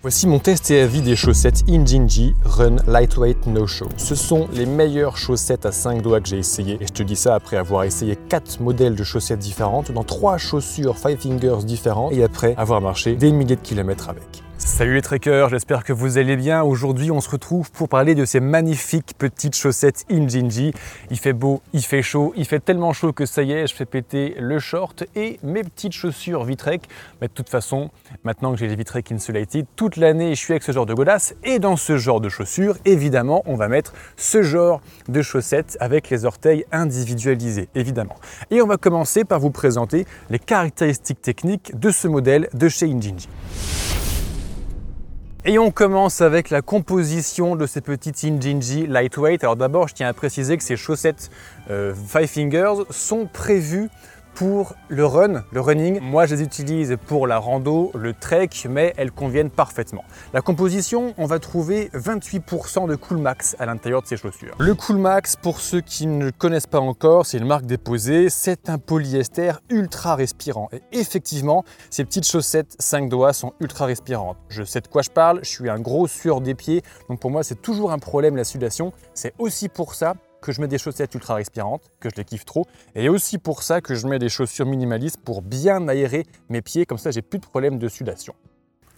Voici mon test et avis des chaussettes Injinji Run Lightweight No Show. Ce sont les meilleures chaussettes à 5 doigts que j'ai essayées. Et je te dis ça après avoir essayé 4 modèles de chaussettes différentes dans 3 chaussures Five Fingers différents et après avoir marché des milliers de kilomètres avec. Salut les trekkers, j'espère que vous allez bien. Aujourd'hui, on se retrouve pour parler de ces magnifiques petites chaussettes Injinji. Il fait beau, il fait chaud, il fait tellement chaud que ça y est, je fais péter le short et mes petites chaussures Vitrek. Mais de toute façon, maintenant que j'ai les Vitrek Insulated, toute l'année, je suis avec ce genre de godasses et dans ce genre de chaussures, évidemment, on va mettre ce genre de chaussettes avec les orteils individualisés, évidemment. Et on va commencer par vous présenter les caractéristiques techniques de ce modèle de chez Injinji. Et on commence avec la composition de ces petites Injinji Lightweight. Alors d'abord, je tiens à préciser que ces chaussettes euh, Five Fingers sont prévues pour le run, le running. Moi, je les utilise pour la rando, le trek, mais elles conviennent parfaitement. La composition, on va trouver 28% de Coolmax à l'intérieur de ces chaussures. Le Coolmax, pour ceux qui ne connaissent pas encore, c'est une marque déposée. C'est un polyester ultra respirant. Et effectivement, ces petites chaussettes 5 doigts sont ultra respirantes. Je sais de quoi je parle, je suis un gros sueur des pieds, donc pour moi, c'est toujours un problème la sudation. C'est aussi pour ça que je mets des chaussettes ultra respirantes, que je les kiffe trop. Et aussi pour ça que je mets des chaussures minimalistes pour bien aérer mes pieds, comme ça j'ai plus de problème de sudation.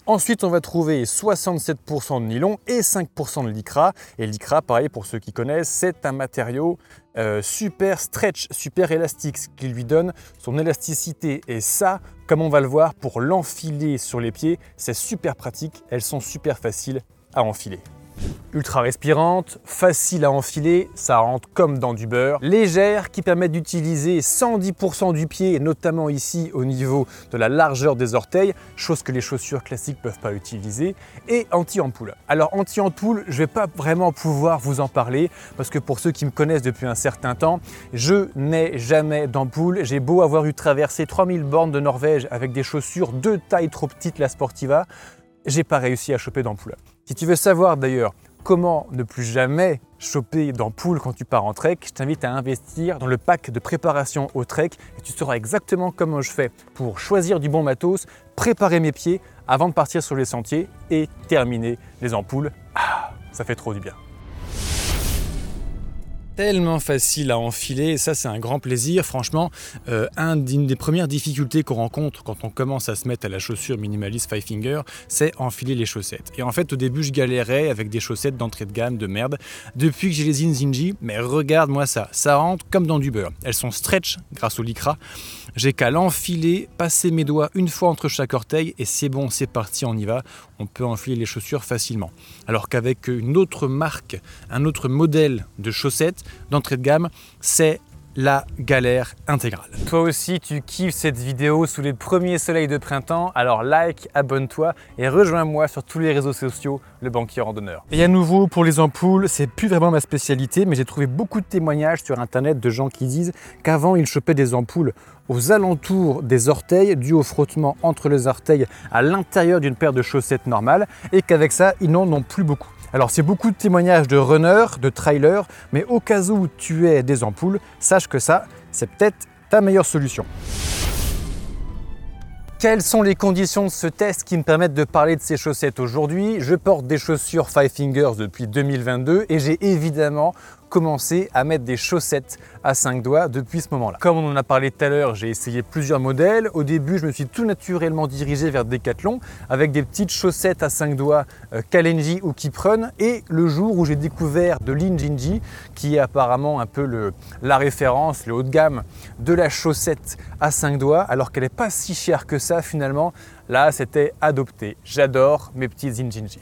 Ensuite, on va trouver 67% de nylon et 5% de lycra. Et lycra, pareil pour ceux qui connaissent, c'est un matériau euh, super stretch, super élastique, ce qui lui donne son élasticité. Et ça, comme on va le voir, pour l'enfiler sur les pieds, c'est super pratique. Elles sont super faciles à enfiler ultra respirante, facile à enfiler, ça rentre comme dans du beurre, légère qui permet d'utiliser 110% du pied, notamment ici au niveau de la largeur des orteils, chose que les chaussures classiques ne peuvent pas utiliser, et anti-ampoule. Alors anti-ampoule, je ne vais pas vraiment pouvoir vous en parler, parce que pour ceux qui me connaissent depuis un certain temps, je n'ai jamais d'ampoule, j'ai beau avoir eu traversé 3000 bornes de Norvège avec des chaussures de taille trop petite, la Sportiva, j'ai pas réussi à choper d'ampoule. Si tu veux savoir d'ailleurs comment ne plus jamais choper d'ampoule quand tu pars en trek, je t'invite à investir dans le pack de préparation au trek et tu sauras exactement comment je fais pour choisir du bon matos, préparer mes pieds avant de partir sur les sentiers et terminer les ampoules. Ah, ça fait trop du bien tellement facile à enfiler et ça c'est un grand plaisir. Franchement, euh, une des premières difficultés qu'on rencontre quand on commence à se mettre à la chaussure minimaliste Five Finger, c'est enfiler les chaussettes. Et en fait au début je galérais avec des chaussettes d'entrée de gamme de merde. Depuis que j'ai les Inzinji, mais regarde-moi ça, ça rentre comme dans du beurre. Elles sont stretch grâce au lycra. J'ai qu'à l'enfiler, passer mes doigts une fois entre chaque orteil et c'est bon, c'est parti, on y va. On peut enfiler les chaussures facilement. Alors qu'avec une autre marque, un autre modèle de chaussettes d'entrée de gamme, c'est la galère intégrale. Toi aussi, tu kiffes cette vidéo sous les premiers soleils de printemps, alors like, abonne-toi et rejoins-moi sur tous les réseaux sociaux, le banquier randonneur. Et à nouveau, pour les ampoules, c'est plus vraiment ma spécialité, mais j'ai trouvé beaucoup de témoignages sur internet de gens qui disent qu'avant, ils chopaient des ampoules aux alentours des orteils, dû au frottement entre les orteils à l'intérieur d'une paire de chaussettes normales, et qu'avec ça, ils n'en ont plus beaucoup. Alors c'est beaucoup de témoignages de runners, de trailers, mais au cas où tu es des ampoules, sache que ça, c'est peut-être ta meilleure solution. Quelles sont les conditions de ce test qui me permettent de parler de ces chaussettes aujourd'hui? Je porte des chaussures Five Fingers depuis 2022 et j'ai évidemment commencer à mettre des chaussettes à 5 doigts depuis ce moment-là. Comme on en a parlé tout à l'heure, j'ai essayé plusieurs modèles. Au début, je me suis tout naturellement dirigé vers Decathlon avec des petites chaussettes à 5 doigts euh, Kalenji ou Kiprun. Et le jour où j'ai découvert de l'Injinji, qui est apparemment un peu la référence, le haut de gamme de la chaussette à 5 doigts, alors qu'elle n'est pas si chère que ça finalement, là c'était adopté. J'adore mes petits Injinji.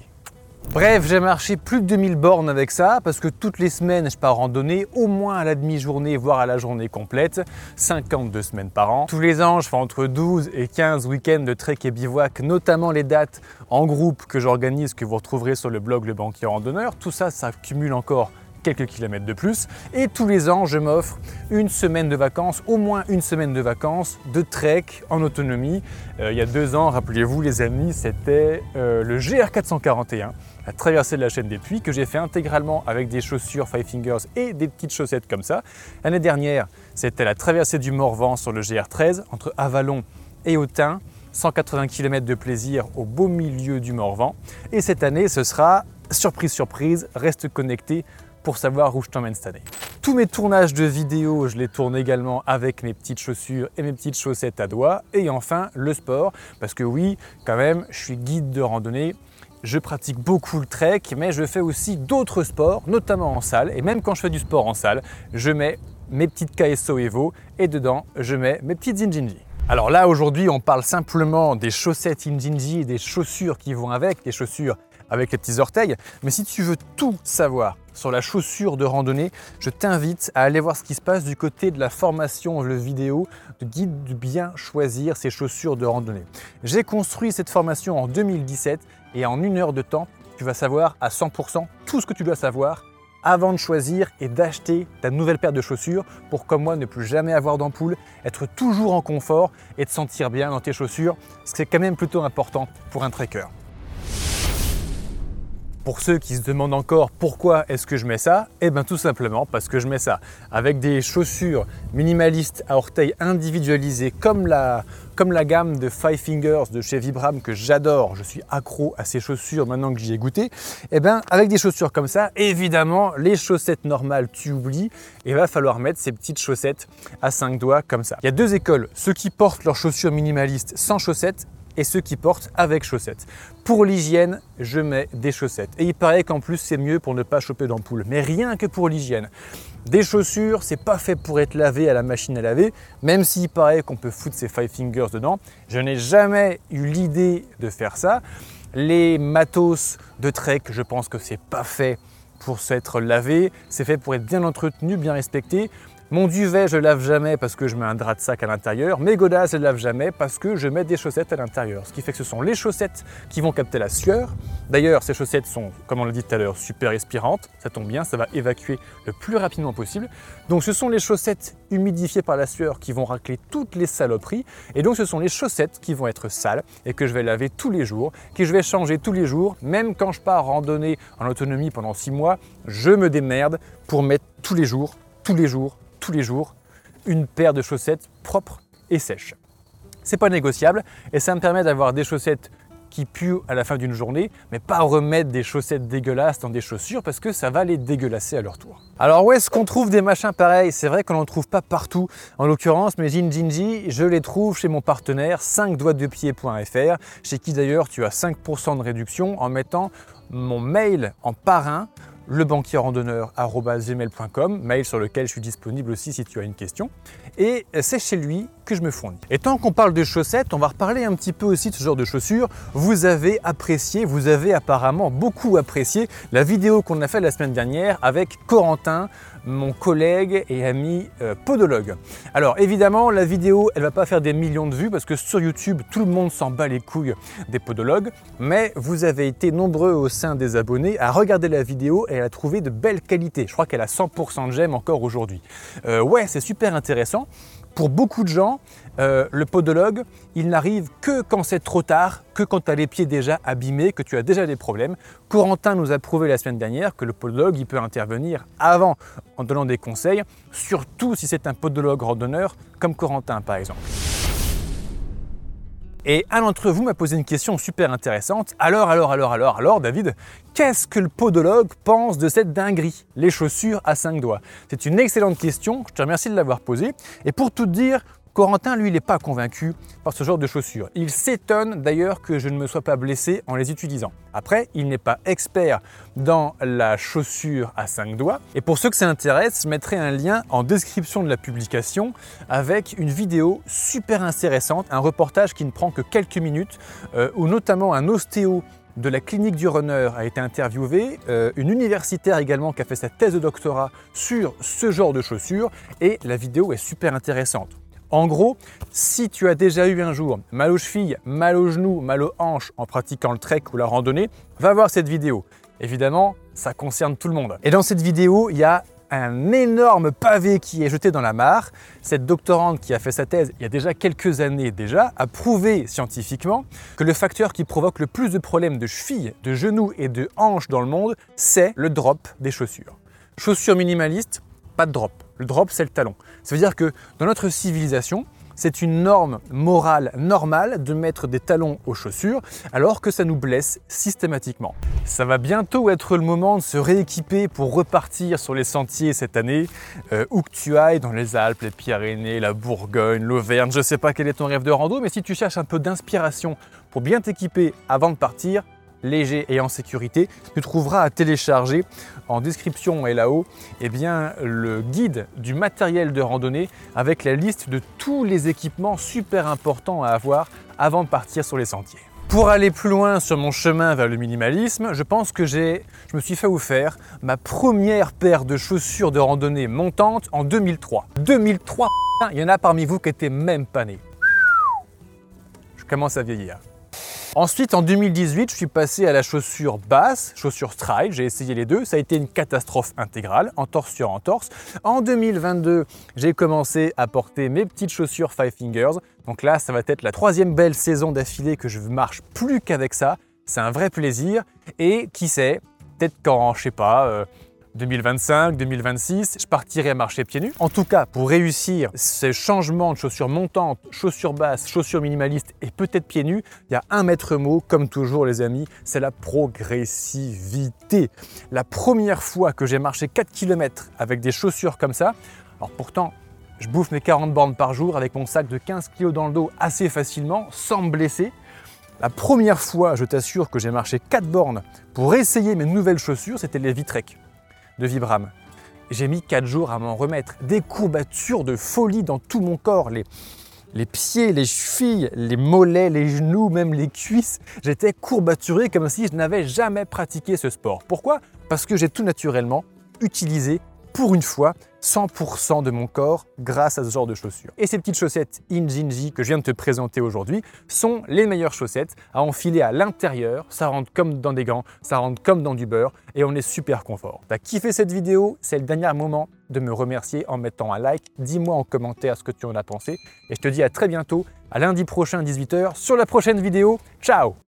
Bref, j'ai marché plus de 2000 bornes avec ça parce que toutes les semaines je pars randonner au moins à la demi-journée voire à la journée complète, 52 semaines par an. Tous les ans je fais entre 12 et 15 week-ends de trek et bivouac, notamment les dates en groupe que j'organise que vous retrouverez sur le blog Le Banquier Randonneur. Tout ça, ça cumule encore quelques kilomètres de plus. Et tous les ans, je m'offre une semaine de vacances, au moins une semaine de vacances, de trek en autonomie. Euh, il y a deux ans, rappelez-vous les amis, c'était euh, le GR441, la traversée de la chaîne des puits, que j'ai fait intégralement avec des chaussures Five Fingers et des petites chaussettes comme ça. L'année dernière, c'était la traversée du Morvan sur le GR13, entre Avalon et Autun. 180 km de plaisir au beau milieu du Morvan. Et cette année, ce sera, surprise, surprise, reste connecté pour savoir où je t'emmène cette année. Tous mes tournages de vidéos, je les tourne également avec mes petites chaussures et mes petites chaussettes à doigts. Et enfin, le sport, parce que oui, quand même, je suis guide de randonnée. Je pratique beaucoup le trek, mais je fais aussi d'autres sports, notamment en salle. Et même quand je fais du sport en salle, je mets mes petites KSO Evo et dedans, je mets mes petites Injinji. Alors là, aujourd'hui, on parle simplement des chaussettes Injinji et des chaussures qui vont avec, des chaussures avec les petits orteils. Mais si tu veux tout savoir sur la chaussure de randonnée, je t'invite à aller voir ce qui se passe du côté de la formation, le vidéo, de guide de bien choisir ses chaussures de randonnée. J'ai construit cette formation en 2017 et en une heure de temps, tu vas savoir à 100% tout ce que tu dois savoir avant de choisir et d'acheter ta nouvelle paire de chaussures pour, comme moi, ne plus jamais avoir d'ampoule, être toujours en confort et te sentir bien dans tes chaussures, ce qui est quand même plutôt important pour un trekker. Pour ceux qui se demandent encore pourquoi est-ce que je mets ça, eh bien tout simplement parce que je mets ça. Avec des chaussures minimalistes à orteils individualisés comme la, comme la gamme de Five Fingers de chez Vibram que j'adore, je suis accro à ces chaussures maintenant que j'y ai goûté, eh bien avec des chaussures comme ça, évidemment les chaussettes normales tu oublies et va falloir mettre ces petites chaussettes à 5 doigts comme ça. Il y a deux écoles, ceux qui portent leurs chaussures minimalistes sans chaussettes et ceux qui portent avec chaussettes. Pour l'hygiène, je mets des chaussettes. Et il paraît qu'en plus, c'est mieux pour ne pas choper d'ampoule. Mais rien que pour l'hygiène. Des chaussures, c'est pas fait pour être lavé à la machine à laver, même s'il paraît qu'on peut foutre ses five fingers dedans. Je n'ai jamais eu l'idée de faire ça. Les matos de trek, je pense que c'est pas fait pour s'être lavé, c'est fait pour être bien entretenu, bien respecté. Mon duvet, je lave jamais parce que je mets un drap de sac à l'intérieur. Mes godasses, je lave jamais parce que je mets des chaussettes à l'intérieur. Ce qui fait que ce sont les chaussettes qui vont capter la sueur. D'ailleurs, ces chaussettes sont, comme on l'a dit tout à l'heure, super respirantes. Ça tombe bien, ça va évacuer le plus rapidement possible. Donc ce sont les chaussettes humidifiées par la sueur qui vont racler toutes les saloperies. Et donc ce sont les chaussettes qui vont être sales et que je vais laver tous les jours, que je vais changer tous les jours. Même quand je pars randonner en autonomie pendant six mois, je me démerde pour mettre tous les jours, tous les jours, les jours une paire de chaussettes propres et sèches. C'est pas négociable et ça me permet d'avoir des chaussettes qui puent à la fin d'une journée, mais pas remettre des chaussettes dégueulasses dans des chaussures parce que ça va les dégueulasser à leur tour. Alors où est-ce qu'on trouve des machins pareils? C'est vrai qu'on n'en trouve pas partout. En l'occurrence, mes jeans je les trouve chez mon partenaire 5 doigts de chez qui d'ailleurs tu as 5% de réduction en mettant mon mail en parrain lebanquierrandonneur.com, mail sur lequel je suis disponible aussi si tu as une question. Et c'est chez lui que je me fournis. Et tant qu'on parle de chaussettes, on va reparler un petit peu aussi de ce genre de chaussures. Vous avez apprécié, vous avez apparemment beaucoup apprécié la vidéo qu'on a faite la semaine dernière avec Corentin, mon collègue et ami euh, podologue. Alors évidemment, la vidéo, elle va pas faire des millions de vues parce que sur YouTube, tout le monde s'en bat les couilles des podologues, mais vous avez été nombreux au sein des abonnés à regarder la vidéo à la trouver de belle qualité. Je crois qu'elle a 100% de j'aime encore aujourd'hui. Euh, ouais, c'est super intéressant. Pour beaucoup de gens, euh, le podologue, il n'arrive que quand c'est trop tard, que quand tu as les pieds déjà abîmés, que tu as déjà des problèmes. Corentin nous a prouvé la semaine dernière que le podologue, il peut intervenir avant en donnant des conseils, surtout si c'est un podologue randonneur comme Corentin par exemple. Et un d'entre vous m'a posé une question super intéressante. Alors, alors, alors, alors, alors, David, qu'est-ce que le podologue pense de cette dinguerie, les chaussures à 5 doigts C'est une excellente question, je te remercie de l'avoir posée. Et pour tout dire, Corentin, lui, n'est pas convaincu par ce genre de chaussures. Il s'étonne d'ailleurs que je ne me sois pas blessé en les utilisant. Après, il n'est pas expert dans la chaussure à 5 doigts. Et pour ceux que ça intéresse, je mettrai un lien en description de la publication avec une vidéo super intéressante, un reportage qui ne prend que quelques minutes, euh, où notamment un ostéo de la clinique du runner a été interviewé, euh, une universitaire également qui a fait sa thèse de doctorat sur ce genre de chaussures, et la vidéo est super intéressante. En gros, si tu as déjà eu un jour mal aux chevilles, mal aux genoux, mal aux hanches en pratiquant le trek ou la randonnée, va voir cette vidéo. Évidemment, ça concerne tout le monde. Et dans cette vidéo, il y a un énorme pavé qui est jeté dans la mare. Cette doctorante qui a fait sa thèse il y a déjà quelques années déjà a prouvé scientifiquement que le facteur qui provoque le plus de problèmes de chevilles, de genoux et de hanches dans le monde, c'est le drop des chaussures. Chaussures minimalistes, pas de drop. Le drop, c'est le talon. Ça veut dire que dans notre civilisation, c'est une norme morale normale de mettre des talons aux chaussures alors que ça nous blesse systématiquement. Ça va bientôt être le moment de se rééquiper pour repartir sur les sentiers cette année, euh, où que tu ailles, dans les Alpes, les Pyrénées, la Bourgogne, l'Auvergne, je sais pas quel est ton rêve de rando, mais si tu cherches un peu d'inspiration pour bien t'équiper avant de partir, léger et en sécurité, tu trouveras à télécharger en description et là-haut eh bien, le guide du matériel de randonnée avec la liste de tous les équipements super importants à avoir avant de partir sur les sentiers. Pour aller plus loin sur mon chemin vers le minimalisme, je pense que j'ai, je me suis fait offert ma première paire de chaussures de randonnée montante en 2003. 2003, il y en a parmi vous qui étaient même pas nés. Je commence à vieillir. Ensuite, en 2018, je suis passé à la chaussure basse, chaussure stride. J'ai essayé les deux. Ça a été une catastrophe intégrale, entorse sur entorse. En 2022, j'ai commencé à porter mes petites chaussures Five Fingers. Donc là, ça va être la troisième belle saison d'affilée que je marche plus qu'avec ça. C'est un vrai plaisir. Et qui sait, peut-être quand, je sais pas, euh, 2025, 2026, je partirai à marcher pieds nus. En tout cas, pour réussir ce changement de chaussures montantes, chaussures basses, chaussures minimalistes et peut-être pieds nus, il y a un maître mot, comme toujours les amis, c'est la progressivité. La première fois que j'ai marché 4 km avec des chaussures comme ça, alors pourtant, je bouffe mes 40 bornes par jour avec mon sac de 15 kg dans le dos assez facilement, sans me blesser. La première fois, je t'assure que j'ai marché 4 bornes pour essayer mes nouvelles chaussures, c'était les Vitrek de Vibram. J'ai mis 4 jours à m'en remettre. Des courbatures de folie dans tout mon corps. Les, les pieds, les chevilles, les mollets, les genoux, même les cuisses. J'étais courbaturé comme si je n'avais jamais pratiqué ce sport. Pourquoi? Parce que j'ai tout naturellement utilisé pour une fois 100% de mon corps grâce à ce genre de chaussures. Et ces petites chaussettes Injinji que je viens de te présenter aujourd'hui sont les meilleures chaussettes à enfiler à l'intérieur. Ça rentre comme dans des gants, ça rentre comme dans du beurre et on est super confort. T'as kiffé cette vidéo? C'est le dernier moment de me remercier en mettant un like. Dis-moi en commentaire ce que tu en as pensé et je te dis à très bientôt, à lundi prochain 18h sur la prochaine vidéo. Ciao